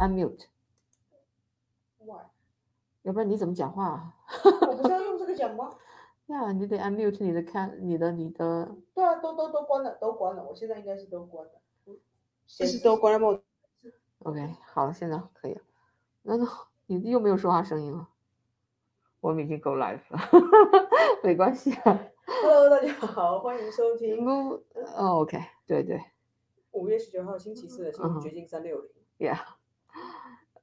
unmute，Why？要不然你怎么讲话啊？我不是要用这个讲吗？呀，你得 unmute 你的看你的你的，对啊，都都都关了，都关了。我现在应该是都关了，显示都关了吗？OK，好了，现在可以了。那那你又没有说话声音了，我们已经 go live 了，没关系啊。Hello，大家好，欢迎收听，哦，OK，对对五月十九号星期四的《新嗯哼闻绝境三六零》。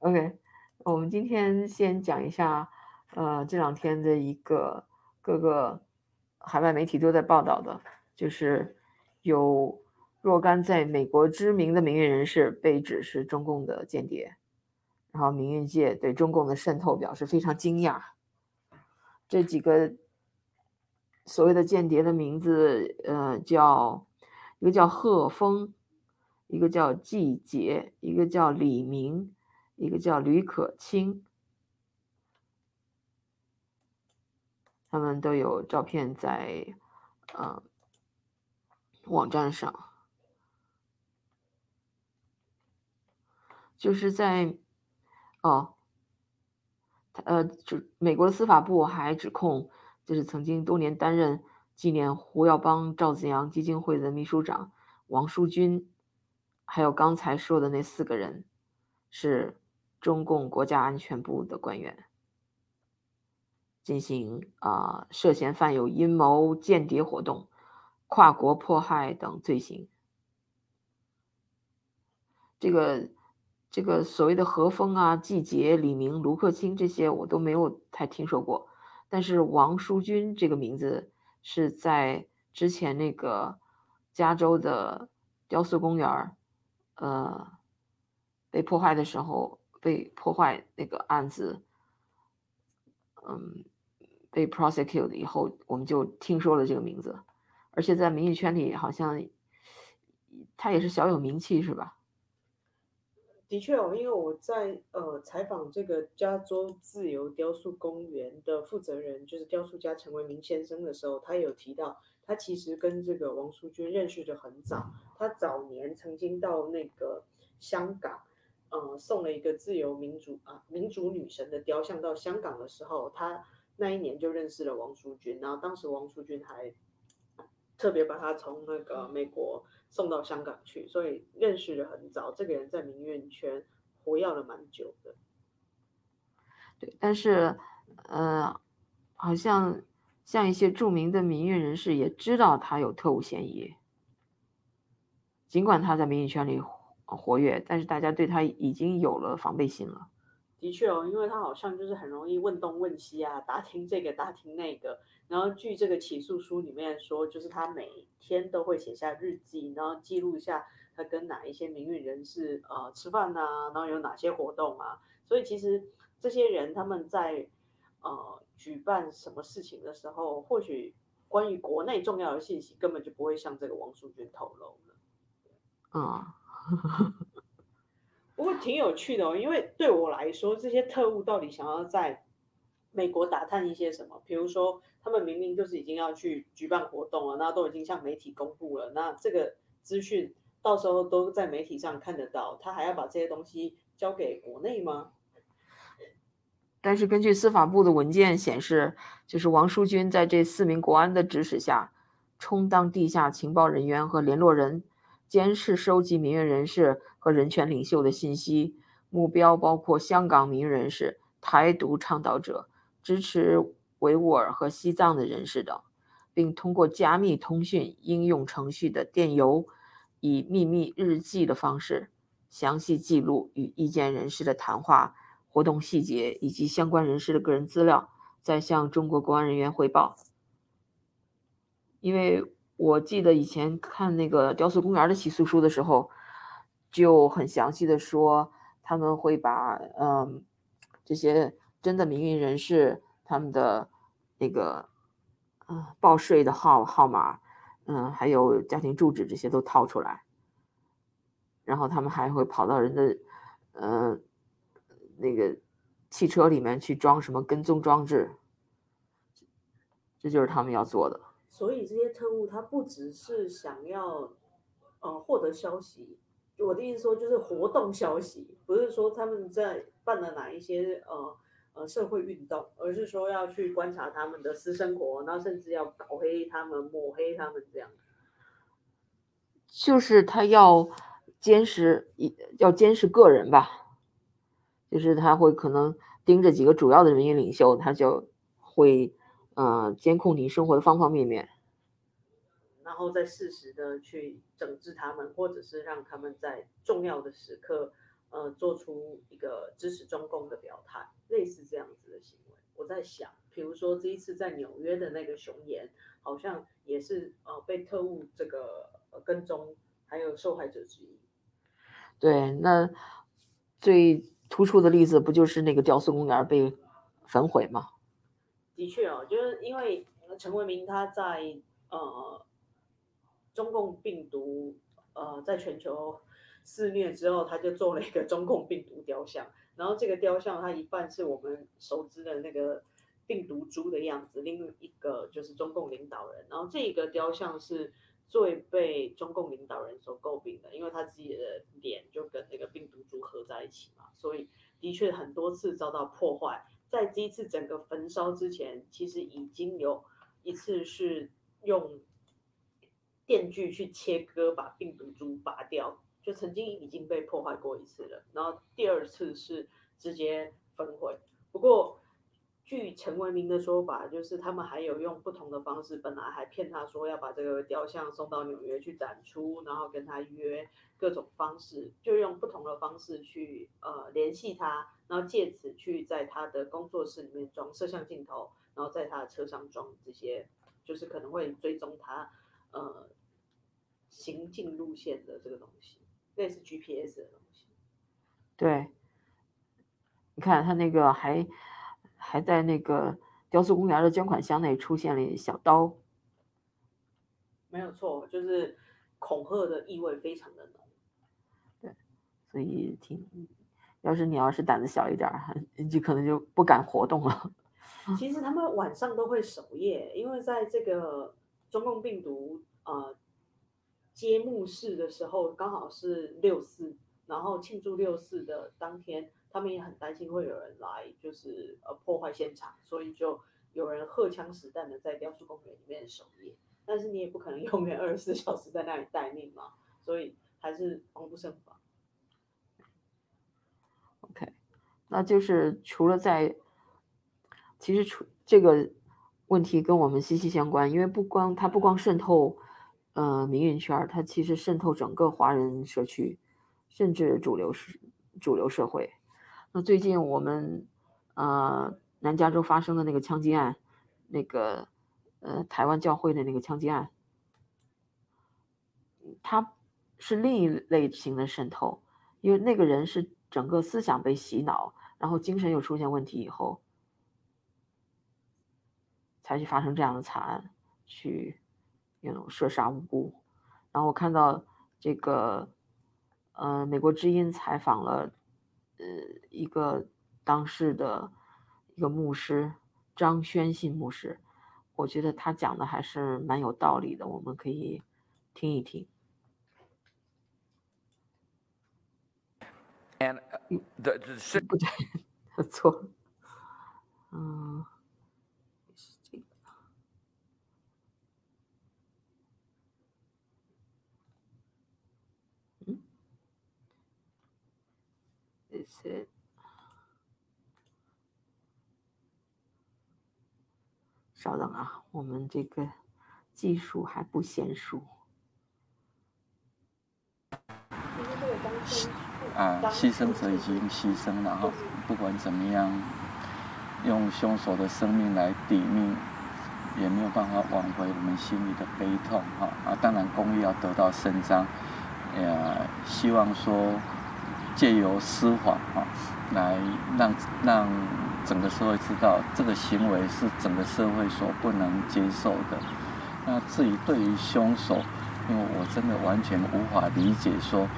OK，我们今天先讲一下，呃，这两天的一个各个海外媒体都在报道的，就是有若干在美国知名的民运人士被指是中共的间谍，然后民运界对中共的渗透表示非常惊讶。这几个所谓的间谍的名字，呃，叫一个叫贺峰，一个叫季杰，一个叫李明，一个叫吕可清。他们都有照片在呃网站上，就是在哦，呃，就美国司法部还指控，就是曾经多年担任纪念胡耀邦、赵子阳基金会的秘书长王书军，还有刚才说的那四个人，是中共国家安全部的官员，进行啊、涉嫌犯有阴谋、间谍活动、跨国迫害等罪行。这个这个所谓的何峰啊、季杰、李明、卢克清这些我都没有太听说过，但是王书军这个名字是在之前那个加州的雕塑公园儿，呃，被破坏的时候被破坏那个案子，嗯，被 prosecute 以后，我们就听说了这个名字，而且在民意圈里好像他也是小有名气，是吧？的确哦，因为我在呃采访这个加州自由雕塑公园的负责人，就是雕塑家陈为民先生的时候，他有提到，他其实跟这个王淑君认识的很早，他早年曾经到那个香港，呃，送了一个自由民主啊民主女神的雕像到香港的时候，他那一年就认识了王淑君，然后当时王淑君还特别把他从那个美国送到香港去，所以认识的很早。这个人在民运圈活跃了蛮久的。对，但是呃，好像像一些著名的民运人士也知道他有特务嫌疑，尽管他在民运圈里活活跃，但是大家对他已经有了防备心了。的确哦，因为他好像就是很容易问东问西啊，打听这个打听那个。然后据这个起诉书里面说，就是他每天都会写下日记，然后记录一下他跟哪一些名誉人士呃吃饭啊，然后有哪些活动啊。所以其实这些人他们在呃举办什么事情的时候，或许关于国内重要的信息根本就不会向这个王淑娟透露了。嗯，不过挺有趣的哦，因为对我来说，这些特务到底想要在美国打探一些什么？比如说，他们明明就是已经要去举办活动了，那都已经向媒体公布了，那这个资讯到时候都在媒体上看得到，他还要把这些东西交给国内吗？但是根据司法部的文件显示，就是王淑君在这四名国安的指使下，充当地下情报人员和联络人，监视收集民运人士和人权领袖的信息，目标包括香港民运人士、台独倡导者、支持维吾尔和西藏的人士等，并通过加密通讯应用程序的电邮，以秘密日记的方式，详细记录与意见人士的谈话。活动细节以及相关人士的个人资料，再向中国公安人员汇报。因为我记得以前看那个雕塑公园的起诉书的时候，就很详细的说，他们会把嗯这些真的民运人士他们的那个嗯报税的号号码，嗯还有家庭住址这些都掏出来，然后他们还会跑到人的嗯。那个汽车里面去装什么跟踪装置，这就是他们要做的。所以这些特务他不只是想要呃获得消息，我的意思说就是活动消息，不是说他们在办了哪一些呃呃社会运动，而是说要去观察他们的私生活，然后甚至要搞黑他们、抹黑他们这样。就是他要监视一要监视个人吧，就是他会可能盯着几个主要的人员领袖，他就会呃监控你生活的方方面面。然后再适时的去整治他们，或者是让他们在重要的时刻，呃，做出一个支持中共的表态，类似这样子的行为。我在想，比如说这一次在纽约的那个熊岩，好像也是呃被特务这个跟踪，还有受害者之一。对，那最突出的例子不就是那个雕塑公园被焚毁吗？的确哦，就是因为陈为民他在呃。中共病毒，呃，在全球肆虐之后，他就做了一个中共病毒雕像。然后这个雕像，它一半是我们熟知的那个病毒株的样子，另一个就是中共领导人。然后这个雕像是最被中共领导人所诟病的，因为他自己的脸就跟那个病毒株合在一起嘛，所以的确很多次遭到破坏。在这一次整个焚烧之前，其实已经有一次是用。电锯去切割，把病毒株拔掉，就曾经已经被破坏过一次了。然后第二次是直接焚毁。不过，据陈文明的说法，就是他们还有用不同的方式，本来还骗他说要把这个雕像送到纽约去展出，然后跟他约各种方式，就用不同的方式去呃联系他，然后借此去在他的工作室里面装摄像镜头，然后在他的车上装这些，就是可能会追踪他呃。行进路线的这个东西，类似 GPS 的东西。对，你看他那个还还在那个雕塑公园的捐款箱内出现了小刀。没有错，就是恐吓的意味非常的浓。对，所以挺，要是你要是胆子小一点，就可能就不敢活动了。其 实他们晚上都会守夜，因为在这个中共病毒呃。揭幕式的时候刚好是六四，然后庆祝六四的当天，他们也很担心会有人来，就是呃破坏现场，所以就有人荷枪实弹的在雕塑公园里面守夜。但是你也不可能 永远二十四小时在那里待命嘛，所以还是防不胜防。OK，那就是除了在，其实除这个问题跟我们息息相关，因为不光它不光渗透。呃，民营圈它其实渗透整个华人社区，甚至主流社主流社会。那最近我们呃南加州发生的那个枪击案，那个呃台湾教会的那个枪击案，他是另一类型的渗透，因为那个人是整个思想被洗脑，然后精神又出现问题以后，才去发生这样的惨案，去。那种射杀无辜，然后我看到这个，呃，美国之音采访了，一个当事的一个牧师张宣信牧师，我觉得他讲的还是蛮有道理的，我们可以听一听。And the 不对，错，嗯。是，稍等啊，我们这个技术还不娴熟。啊，牺牲者已经牺牲了哈，不管怎么样，用凶手的生命来抵命，也没有办法挽回我们心里的悲痛哈。啊，当然公益要得到伸张，呃，希望说。借由司法啊，来让让整个社会知道这个行为是整个社会所不能接受的。那至于对于凶手，因为我真的完全无法理解，说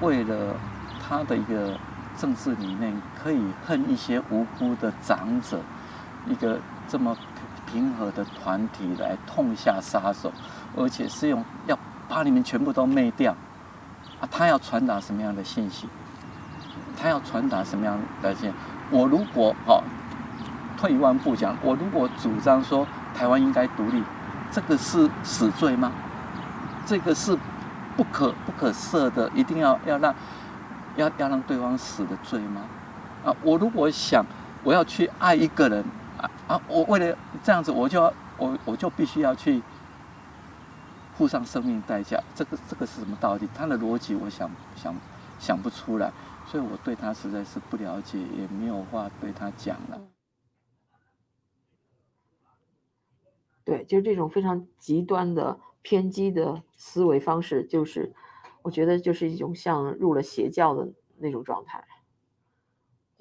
为了他的一个政治理念，可以恨一些无辜的长者，一个这么平和的团体来痛下杀手，而且是用要把你们全部都灭掉。他要传达什么样的信息？他要传达什么样的信？我如果哦，退一万步讲，我如果主张说台湾应该独立，这个是死罪吗？这个是不可不可赦的，一定要要让要要让对方死的罪吗？啊，我如果想我要去爱一个人啊啊，我为了这样子，我就要我我就必须要去付上生命代价，这个这个是什么道理？他的逻辑我想想想不出来，所以我对他实在是不了解，也没有话对他讲了。对，就是这种非常极端的偏激的思维方式，就是我觉得就是一种像入了邪教的那种状态。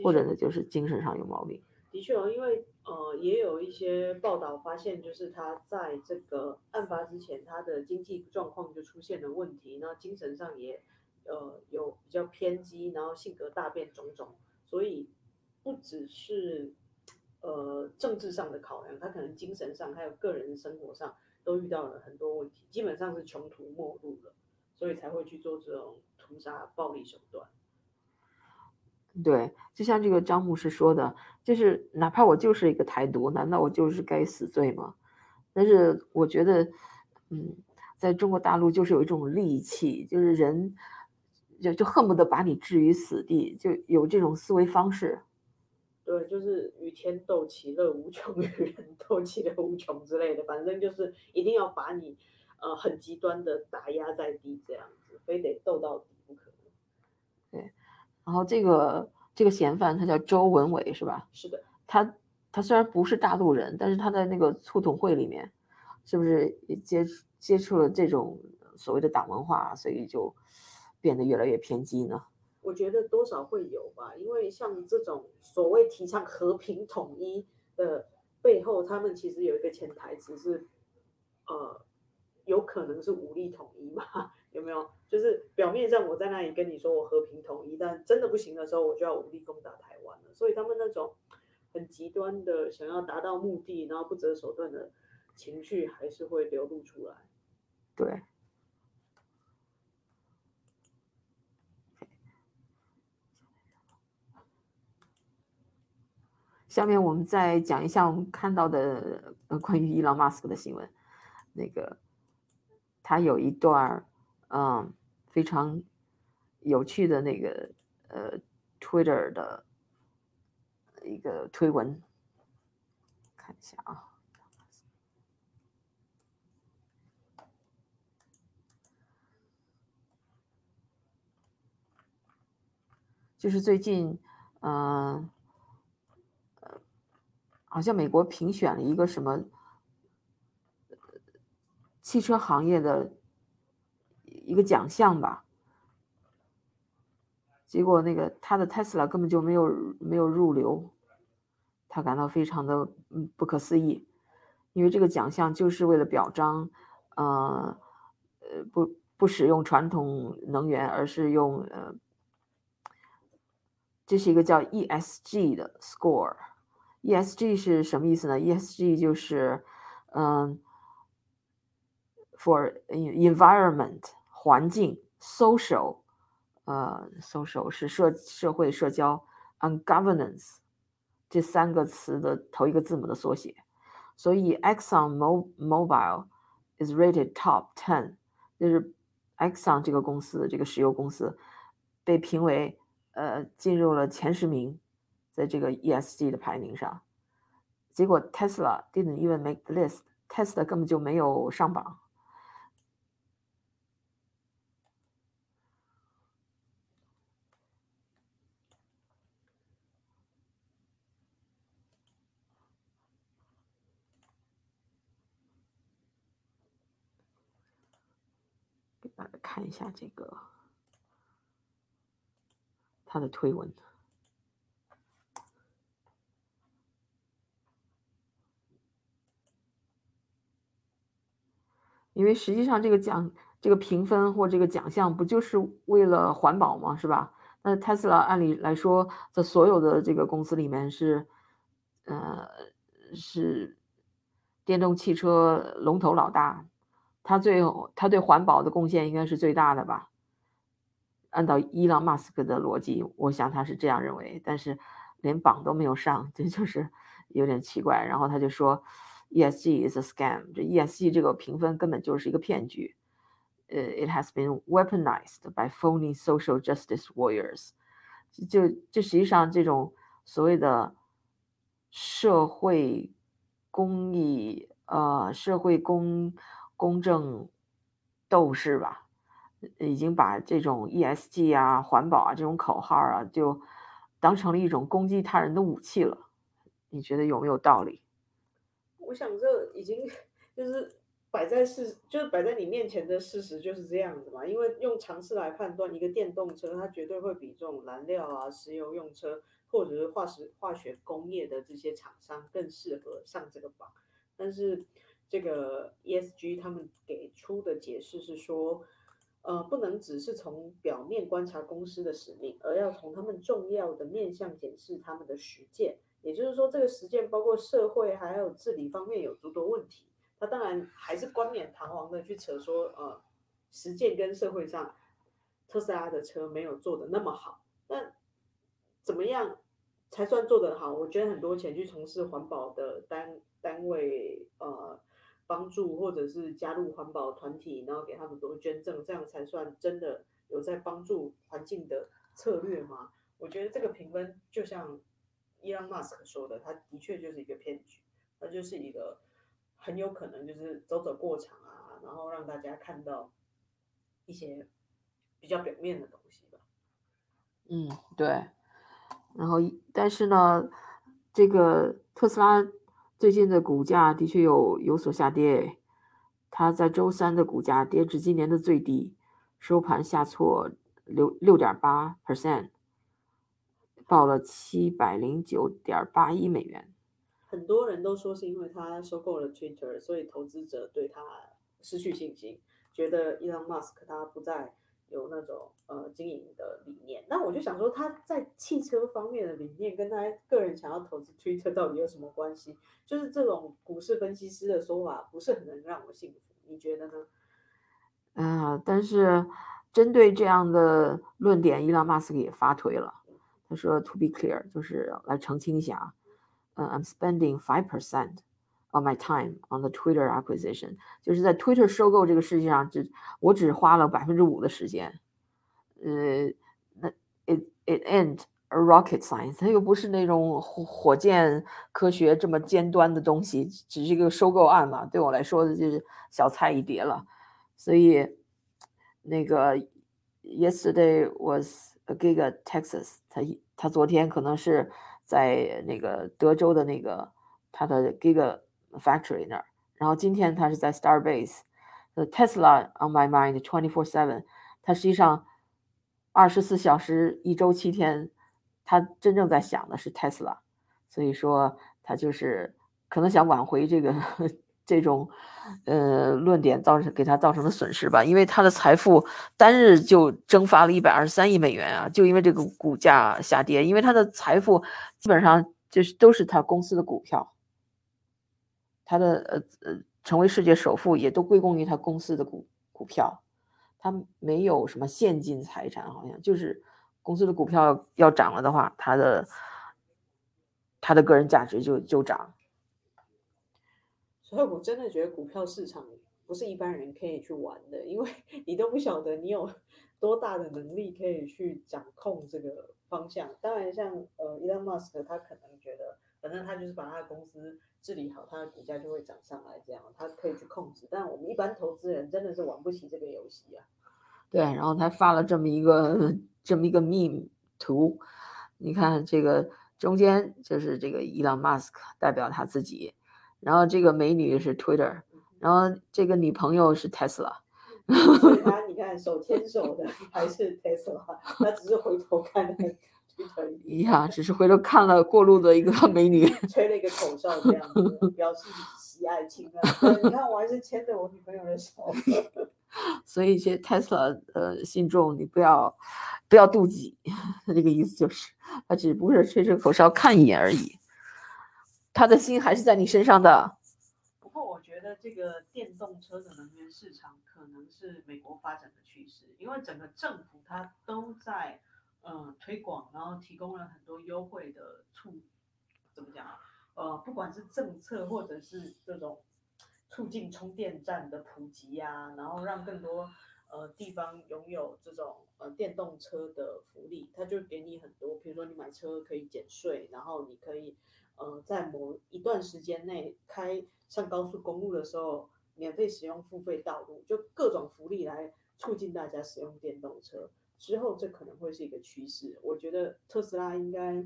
或者呢，就是精神上有毛病。的确哦，因为呃，也有一些报道发现，就是他在这个案发之前，他的经济状况就出现了问题，那精神上也呃有比较偏激，然后性格大变种种，所以不只是呃政治上的考量，他可能精神上还有个人生活上都遇到了很多问题，基本上是穷途末路了，所以才会去做这种屠杀暴力手段。对，就像这个张牧师说的，就是哪怕我就是一个台独，难道我就是该死罪吗？但是我觉得，嗯，在中国大陆就是有一种戾气，就是人就就恨不得把你置于死地，就有这种思维方式。对，就是与天斗，其乐无穷；与人斗，其乐无穷之类的。反正就是一定要把你呃很极端的打压在地，这样子，非得斗到底不可。对。然后这个这个嫌犯他叫周文伟是吧？是的，他他虽然不是大陆人，但是他在那个促统会里面，是不是也接触接触了这种所谓的党文化，所以就变得越来越偏激呢？我觉得多少会有吧，因为像这种所谓提倡和平统一的背后，他们其实有一个潜台词是，呃，有可能是武力统一嘛。有没有？就是表面上我在那里跟你说我和平统一，但真的不行的时候，我就要武力攻打台湾了。所以他们那种很极端的想要达到目的，然后不择手段的情绪，还是会流露出来。对。下面我们再讲一下我们看到的呃关于伊朗马斯克的新闻。那个他有一段嗯，非常有趣的那个呃，Twitter 的一个推文，看一下啊，就是最近，嗯，呃，好像美国评选了一个什么汽车行业的。一个奖项吧，结果那个他的 Tesla 根本就没有没有入流，他感到非常的嗯不可思议，因为这个奖项就是为了表彰，呃呃不不使用传统能源，而是用呃，这是一个叫 ESG 的 score，ESG 是什么意思呢？ESG 就是嗯，for environment。环境，social，呃，social 是社社会社交，and governance 这三个词的头一个字母的缩写，所以 Exxon Mobile is rated top ten，就是 Exxon 这个公司这个石油公司被评为呃进入了前十名，在这个 ESG 的排名上，结果 Tesla didn't even make the list，Tesla 根本就没有上榜。看一下这个他的推文，因为实际上这个奖、这个评分或这个奖项不就是为了环保吗？是吧？那 Tesla 按理来说，在所有的这个公司里面是，呃，是电动汽车龙头老大。他最后，他对环保的贡献应该是最大的吧？按照伊朗马斯克的逻辑，我想他是这样认为，但是连榜都没有上，这就是有点奇怪。然后他就说，ESG is a scam，这 ESG 这个评分根本就是一个骗局。呃，it has been weaponized by phony social justice warriors。就就实际上这种所谓的社会公益，呃，社会公公正斗士吧。已经把这种 ESG 啊、环保啊这种口号啊，就当成了一种攻击他人的武器了。你觉得有没有道理？我想这已经就是摆在事，就是摆在你面前的事实就是这样子嘛。因为用常识来判断，一个电动车它绝对会比这种燃料啊、石油用车或者是化石化学工业的这些厂商更适合上这个榜。但是这个 ESG 他们给出的解释是说。呃，不能只是从表面观察公司的使命，而要从他们重要的面向检视他们的实践。也就是说，这个实践包括社会还有治理方面有诸多问题。他当然还是冠冕堂皇的去扯说，呃，实践跟社会上特斯拉的车没有做的那么好。那怎么样才算做得好？我捐很多钱去从事环保的单单位，呃。帮助或者是加入环保团体，然后给他们多捐赠，这样才算真的有在帮助环境的策略吗？我觉得这个评分就像伊朗马斯克说的，他的确就是一个骗局，他就是一个很有可能就是走走过场啊，然后让大家看到一些比较表面的东西吧。嗯，对。然后，但是呢，这个特斯拉。最近的股价的确有有所下跌，它在周三的股价跌至今年的最低，收盘下挫六六点八 percent，报了七百零九点八亿美元。很多人都说是因为他收购了 Twitter，所以投资者对他失去信心，觉得 Elon Musk 他不再。有那种呃经营的理念，那我就想说，他在汽车方面的理念跟他个人想要投资 Twitter 到底有什么关系？就是这种股市分析师的说法不是很能让我信服，你觉得呢？啊，但是针对这样的论点，伊朗马斯克也发推了，他说 To be clear，就是来澄清一下，嗯，I'm spending five percent。On my time on the Twitter acquisition，就是在 Twitter 收购这个世界上，只我只花了百分之五的时间。呃，那 it it ain't a rocket science，它又不是那种火火箭科学这么尖端的东西，只是一个收购案嘛。对我来说，就是小菜一碟了。所以那个 yesterday was a gig at Texas，他他昨天可能是在那个德州的那个他的 gig。Factory 那儿，然后今天他是在 Starbase，呃，Tesla on my mind twenty four seven，他实际上二十四小时一周七天，他真正在想的是 Tesla，所以说他就是可能想挽回这个 这种呃论点造成给他造成的损失吧，因为他的财富单日就蒸发了一百二十三亿美元啊，就因为这个股价下跌，因为他的财富基本上就是都是他公司的股票。他的呃呃，成为世界首富也都归功于他公司的股股票，他没有什么现金财产，好像就是公司的股票要涨了的话，他的他的个人价值就就涨。所以我真的觉得股票市场不是一般人可以去玩的，因为 你都不晓得你有 多大的能力可以去掌控这个方向。当然，像呃，Elon Musk 他可能觉得，反正他就是把他的公司。治理好，他的股价就会涨上来，这样他可以去控制。但我们一般投资人真的是玩不起这个游戏啊。对，然后他发了这么一个这么一个 meme 图，你看这个中间就是这个伊朗马斯克代表他自己，然后这个美女是 Twitter，然后这个女朋友是 Tesla。他 你看手牵手的还是 Tesla，他只是回头看。一样，只是回头看了过路的一个美女，吹了一个口哨，这样子表示喜爱情啊。你看，我还是牵着我女朋友的手。所以，一些 Tesla 呃信众，你不要不要妒忌，他这个意思就是，他只不过是吹吹口哨看一眼而已，他的心还是在你身上的。不过，我觉得这个电动车的能源市场可可能是美国发展的趋势，因为整个政府它都在呃推广，然后提供了很多优惠的促，怎么讲啊？呃，不管是政策或者是这种促进充电站的普及呀、然后让更多呃地方拥有这种呃电动车的福利，它就给你很多，比如说你买车可以减税，然后你可以呃在某一段时间内开上高速公路的时候免费使用付费道路，就各种福利来促进大家使用电动车。之后这可能会是一个趋势，我觉得特斯拉应该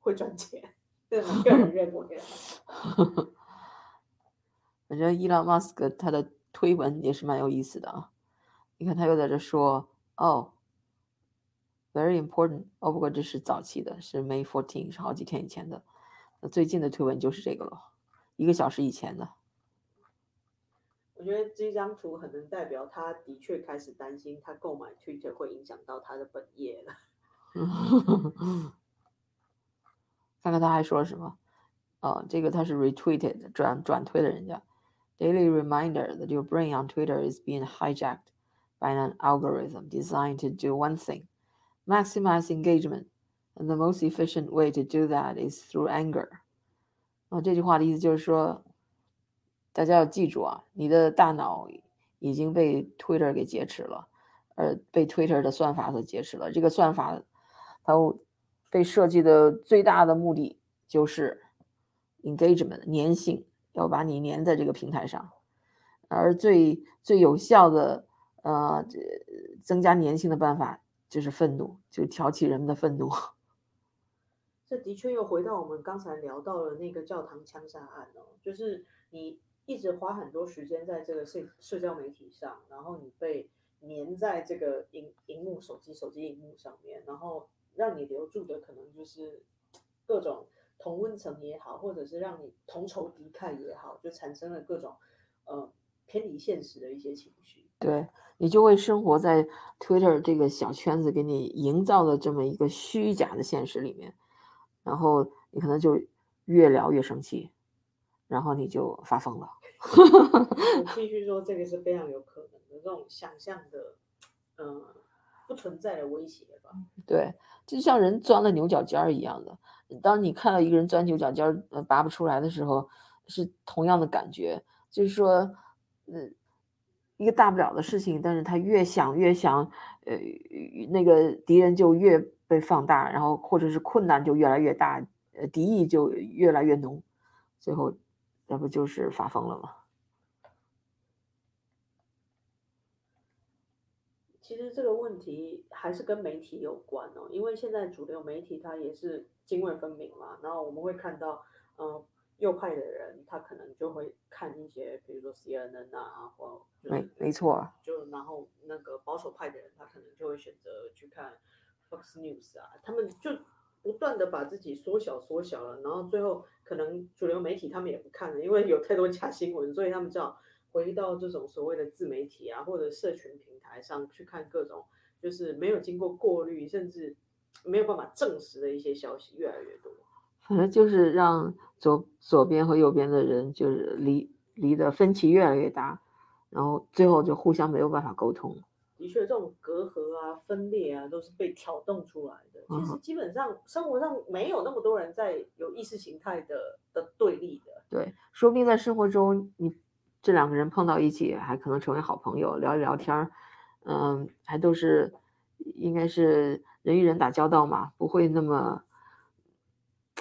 会赚钱，这是个人认为啊。反正伊朗马斯克他的推文也是蛮有意思的啊。你看他又在这说，哦，very important，哦，不过这是早期的，是 May fourteen，是好几天以前的。那最近的推文就是这个了，一个小时以前的。我觉得这张图很能代表他的确开始担心，他购买 Twitter 会影响到他的本业了。看看他还说了什么？哦，这个他是 retweeted 转转推了人家。Daily reminder that your brain on Twitter is being hijacked by an algorithm designed to do one thing maximize engagement. And the most efficient way to do that is through anger. 哦，这句话的意思就是说，大家要记住啊，你的大脑已经被 Twitter 给劫持了，而被 Twitter 的算法所劫持了。这个算法它被设计的最大的目的就是 engagement 粘性，要把你粘在这个平台上，而最最有效的呃增加粘性的办法就是愤怒，就挑起人们的愤怒。这的确又回到我们刚才聊到了那个教堂枪杀案哦，就是你一直花很多时间在这个社社交媒体上，然后你被粘在这个荧荧幕、手机、手机荧幕上面，然后让你留住的可能就是各种同温层也好，或者是让你同仇敌忾也好，就产生了各种呃偏离现实的一些情绪。对你就会生活在 Twitter 这个小圈子给你营造的这么一个虚假的现实里面，然后你可能就越聊越生气，然后你就发疯了。我 必须说，这个是非常有可能的，这种想象的，嗯、不存在的威胁吧。对，就像人钻了牛角尖儿一样的。当你看到一个人钻牛角尖儿呃拔不出来的时候，是同样的感觉，就是说，嗯，一个大不了的事情，但是他越想越想，呃，那个敌人就越被放大，然后或者是困难就越来越大，呃，敌意就越来越浓，最后，那不就是发疯了吗？其实这个问题还是跟媒体有关哦，因为现在主流媒体它也是泾渭分明嘛，然后我们会看到，嗯、右派的人他可能就会看一些，比如说 CNN 啊，或就是没没错，就然后那个保守派的人他可能就会选择去看 Fox News 啊，他们就不断的把自己缩小缩小了，然后最后可能主流媒体他们也不看了，因为有太多假新闻，所以他们只好回到这种所谓的自媒体啊或者社群平台上去看各种就是没有经过过滤，甚至没有办法证实的一些消息越来越多。反正就是让左左边和右边的人就是离离的分歧越来越大，然后最后就互相没有办法沟通。的确，这种隔阂啊、分裂啊，都是被挑动出来的。其实嗯基本上生活上没有那么多人在有意识形态的的对立的。对，说不定在生活中，你这两个人碰到一起，还可能成为好朋友，聊一聊天儿，嗯，还都是应该是人与人打交道嘛，不会那么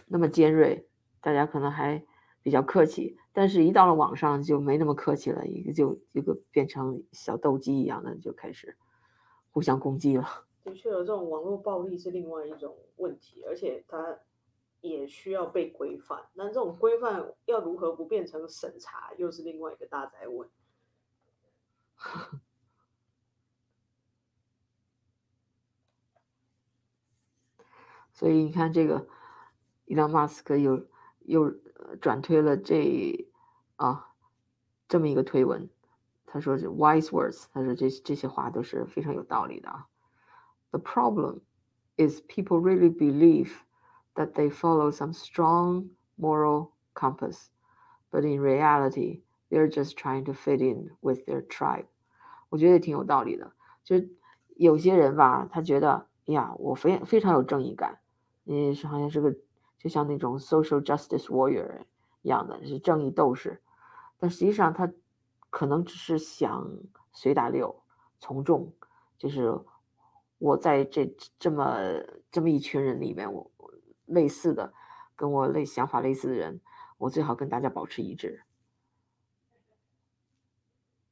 那么尖锐，大家可能还比较客气。但是，一到了网上就没那么客气了，一个就一个变成小斗鸡一样的，就开始互相攻击了。的确，有这种网络暴力是另外一种问题，而且它也需要被规范。那这种规范要如何不变成审查，又是另外一个大灾问。所以你看，这个伊朗马斯克又又呃转推了这啊这么一个推文，他说是 wise words，他说这这些话都是非常有道理的啊。The problem is people really believe that they follow some strong moral compass, but in reality, they're just trying to fit in with their tribe. 我觉得也挺有道理的。就有些人吧，他觉得，哎呀，我非非常有正义感，嗯，是好像是个 就像那种 social justice warrior 一样的，是正义斗士。但实际上他可能只是想随大流、从众，就是我在这这么这么一群人里面，我类似的跟我类想法类似的人，我最好跟大家保持一致。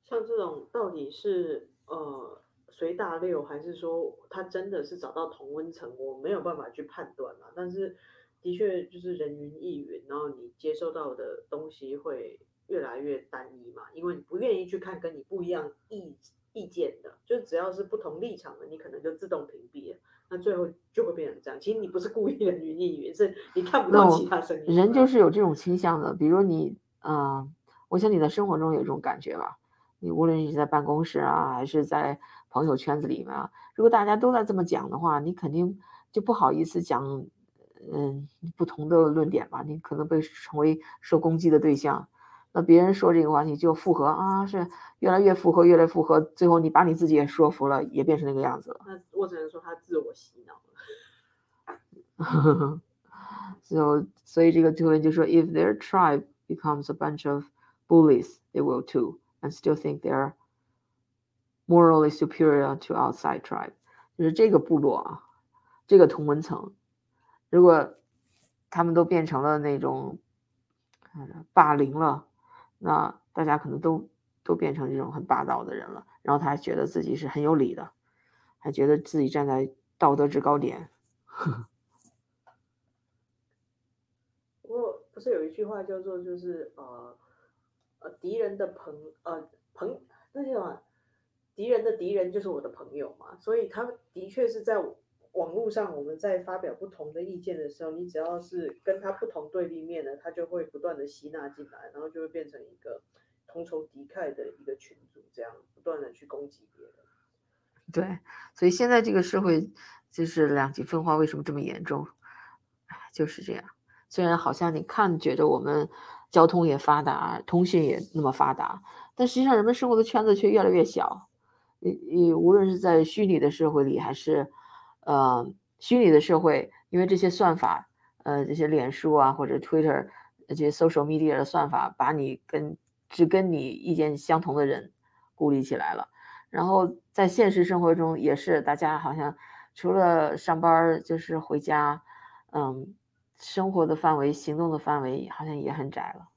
像这种到底是呃随大流，还是说他真的是找到同温层，我没有办法去判断了。但是的确就是人云亦云，然后你接收到的东西会越来越单一嘛，因为你不愿意去看跟你不一样意意见的，就只要是不同立场的，你可能就自动屏蔽了。那最后就会变成这样。其实你不是故意人云亦云，是你看不到其他声音。人就是有这种倾向的，比如你，嗯，我想你在生活中有这种感觉吧。你无论是在办公室啊，还是在朋友圈子里面啊，如果大家都在这么讲的话，你肯定就不好意思讲，嗯，不同的论点吧，你可能被成为受攻击的对象。那别人说这个话，你就附和啊，是越来越附和，越来越附和，最后你把你自己也说服了，也变成那个样子了。那我只能说他自我洗脑了。So，所以这个推文就说，If their tribe becomes a bunch of bullies, they will too. and still think they're morally superior to outside tribe，就是这个部落啊，这个同文层，如果他们都变成了那种霸凌了，那大家可能都都变成这种很霸道的人了，然后他还觉得自己是很有理的，还觉得自己站在道德制高点。不过不是有一句话叫做就是呃。呃，敌人的朋呃朋那叫什么？敌人的敌人就是我的朋友嘛，所以他的确是在我网络上，我们在发表不同的意见的时候，你只要是跟他不同对立面的，他就会不断的吸纳进来，然后就会变成一个同仇敌忾的一个群组，这样不断的去攻击别人。对，所以现在这个社会就是两极分化，为什么这么严重？就是这样。虽然好像你看觉得我们。交通也发达，通讯也那么发达，但实际上人们生活的圈子却越来越小。你你无论是在虚拟的社会里，还是呃虚拟的社会，因为这些算法，呃这些脸书啊或者 Twitter 这些 social media 的算法，把你跟只跟你意见相同的人孤立起来了。然后在现实生活中也是，大家好像除了上班就是回家，嗯。生活的范围、行动的范围好像也很窄了。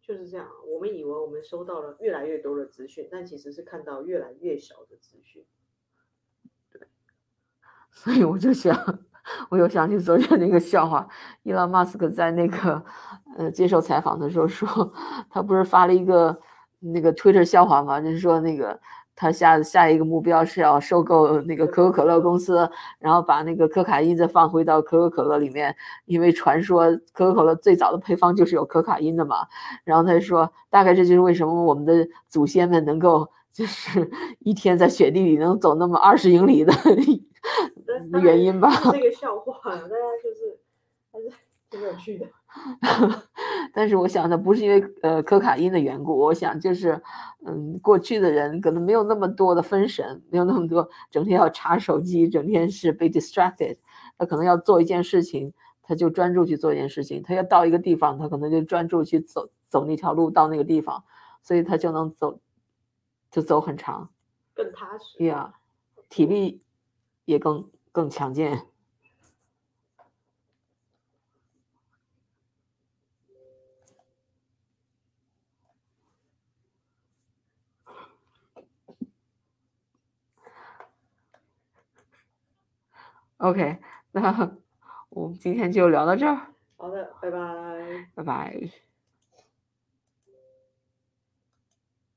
就是这样，我们以为我们收到了越来越多的资讯，但其实是看到越来越少的资讯。所以我就想，我又想起昨天那个笑话，伊朗马斯克在那个呃接受采访的时候说，他不是发了一个那个 Twitter 笑话吗？就是说那个。他下下一个目标是要收购那个可口可乐公司，然后把那个可卡因再放回到可口可乐里面，因为传说可口可乐最早的配方就是有可卡因的嘛。然后他就说，大概这就是为什么我们的祖先们能够就是 一天在雪地里能走那么二十英里的 的原因吧。这个笑话，大家就是还是挺有趣的。但是我想，的不是因为呃可卡因的缘故，我想就是，嗯，过去的人可能没有那么多的分神，没有那么多整天要查手机，整天是被 distracted。他可能要做一件事情，他就专注去做一件事情；他要到一个地方，他可能就专注去走走那条路到那个地方，所以他就能走，就走很长，更踏实。Yeah，体力也更更强健。OK，那我们今天就聊到这儿。好的，拜拜。拜拜。